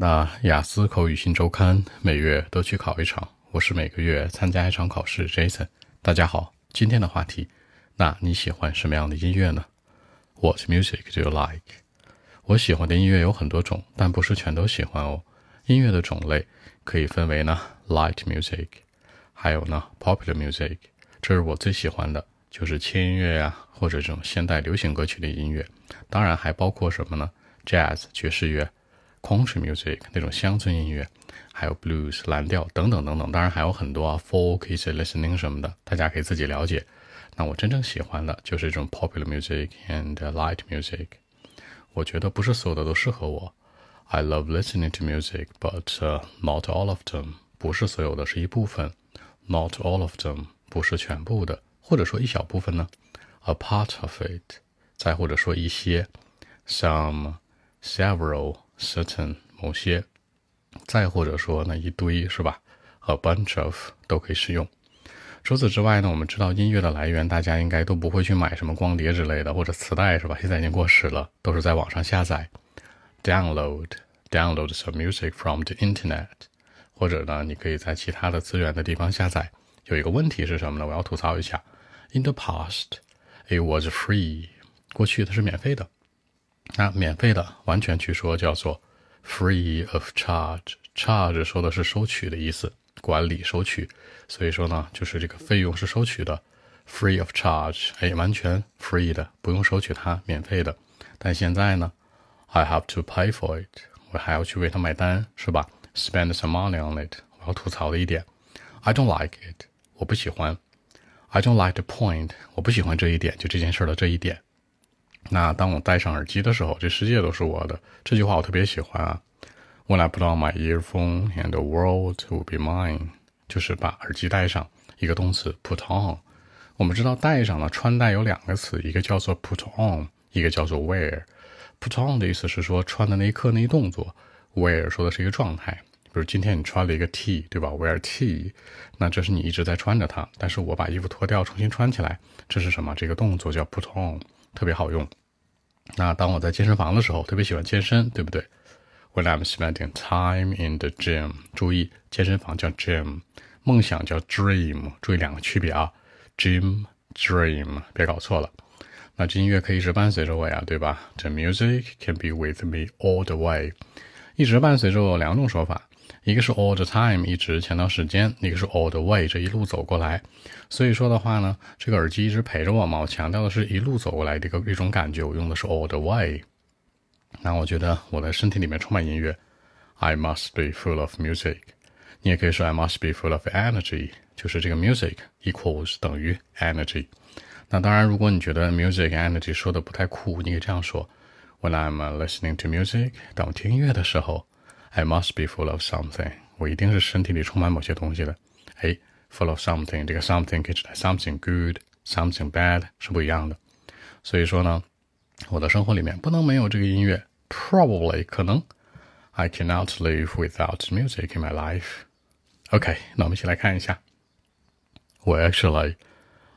那雅思口语新周刊每月都去考一场，我是每个月参加一场考试。Jason，大家好，今天的话题，那你喜欢什么样的音乐呢？What music do you like？我喜欢的音乐有很多种，但不是全都喜欢哦。音乐的种类可以分为呢，light music，还有呢，popular music。这是我最喜欢的，就是轻音乐呀，或者这种现代流行歌曲的音乐。当然还包括什么呢？jazz 爵士乐。Country music 那种乡村音乐，还有 blues 蓝调等等等等，当然还有很多啊 folk easy listening 什么的，大家可以自己了解。那我真正喜欢的就是这种 popular music and light music。我觉得不是所有的都适合我。I love listening to music, but not all of them。不是所有的是一部分，not all of them 不是全部的，或者说一小部分呢，a part of it。再或者说一些，some several。Certain 某些，再或者说那一堆是吧？a bunch of 都可以使用。除此之外呢，我们知道音乐的来源，大家应该都不会去买什么光碟之类的或者磁带是吧？现在已经过时了，都是在网上下载，download download some music from the internet，或者呢，你可以在其他的资源的地方下载。有一个问题是什么呢？我要吐槽一下，in the past it was free，过去它是免费的。那免费的完全去说叫做 free of charge，charge 说的是收取的意思，管理收取，所以说呢，就是这个费用是收取的，free of charge，哎，完全 free 的，不用收取它，免费的。但现在呢，I have to pay for it，我还要去为它买单，是吧？Spend some money on it。我要吐槽的一点，I don't like it，我不喜欢，I don't like the point，我不喜欢这一点，就这件事的这一点。那当我戴上耳机的时候，这世界都是我的。这句话我特别喜欢啊。When I put on my earphone and the world will be mine，就是把耳机戴上。一个动词 put on。我们知道戴上了穿戴有两个词，一个叫做 put on，一个叫做 wear。put on 的意思是说穿的那一刻那一动作，wear 说的是一个状态。比如今天你穿了一个 T，对吧？Wear T，那这是你一直在穿着它。但是我把衣服脱掉重新穿起来，这是什么？这个动作叫 put on。特别好用。那当我在健身房的时候，特别喜欢健身，对不对？When I'm spending time in the gym，注意健身房叫 gym，梦想叫 dream，注意两个区别啊，gym dream，别搞错了。那这音乐可以一直伴随着我呀，对吧？The music can be with me all the way，一直伴随着我两种说法。一个是 all the time，一直强调时间；一个是 all the way，这一路走过来。所以说的话呢，这个耳机一直陪着我嘛。我强调的是一路走过来的一个一种感觉。我用的是 all the way。那我觉得我的身体里面充满音乐。I must be full of music。你也可以说 I must be full of energy，就是这个 music equals 等于 energy。那当然，如果你觉得 music energy 说的不太酷，你可以这样说：When I'm listening to music，当我听音乐的时候。I must be full of something，我一定是身体里充满某些东西的。哎，full of something，这个 something 可以指代 something good，something bad 是不一样的。所以说呢，我的生活里面不能没有这个音乐。Probably 可能，I cannot live without music in my life。OK，那我们一起来看一下。Well, actually,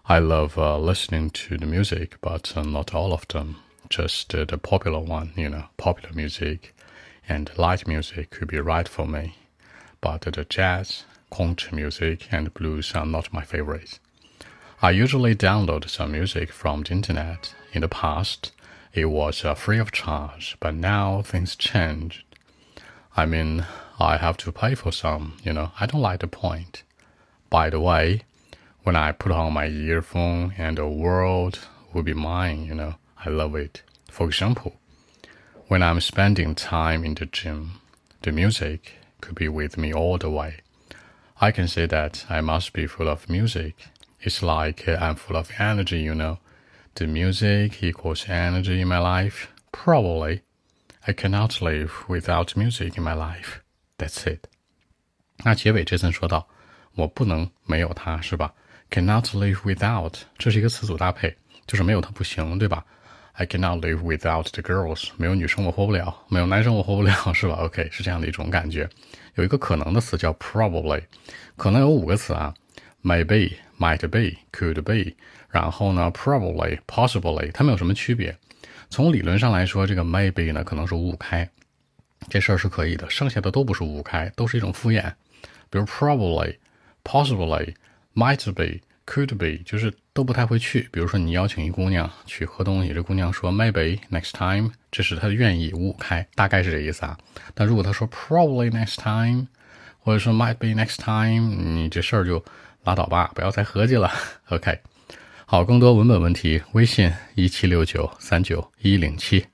I love uh, listening to the music, but uh, not all of them. Just uh, the popular one, you know, popular music and light music could be right for me, but the jazz, country music, and blues are not my favorites. I usually download some music from the internet. In the past, it was uh, free of charge, but now things changed. I mean, I have to pay for some, you know, I don't like the point. By the way, when I put on my earphone and the world will be mine, you know, I love it. For example, when I'm spending time in the gym, the music could be with me all the way. I can say that I must be full of music. It's like I'm full of energy, you know. The music equals energy in my life. Probably. I cannot live without music in my life. That's it. 那结尾这层说到，我不能没有它，是吧？Cannot live without，这是一个词组搭配，就是没有它不行，对吧 ？I cannot live without the girls。没有女生我活不了，没有男生我活不了，是吧？OK，是这样的一种感觉。有一个可能的词叫 probably，可能有五个词啊，maybe、might be、could be，然后呢，probably、possibly，它们有什么区别？从理论上来说，这个 maybe 呢可能是五五开，这事儿是可以的。剩下的都不是五五开，都是一种敷衍。比如 probably、possibly、might be、could be，就是都不太会去。比如说你邀请一姑娘去喝东西，这姑娘说 maybe next time，这是她的愿意，五五开，大概是这意思啊。但如果她说 probably next time，或者说 might be next time，你这事儿就拉倒吧，不要再合计了。OK，好，更多文本问题，微信一七六九三九一零七。